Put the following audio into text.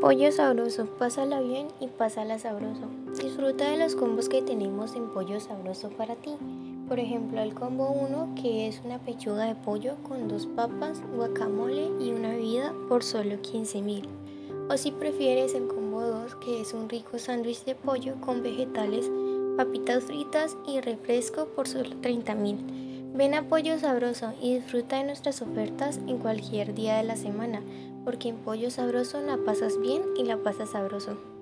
Pollo sabroso, pásala bien y pásala sabroso. Disfruta de los combos que tenemos en Pollo sabroso para ti. Por ejemplo, el combo 1 que es una pechuga de pollo con dos papas, guacamole y una bebida por solo 15 mil. O si prefieres el combo 2 que es un rico sándwich de pollo con vegetales, papitas fritas y refresco por solo 30 mil. Ven a Pollo Sabroso y disfruta de nuestras ofertas en cualquier día de la semana porque en Pollo Sabroso la pasas bien y la pasas sabroso.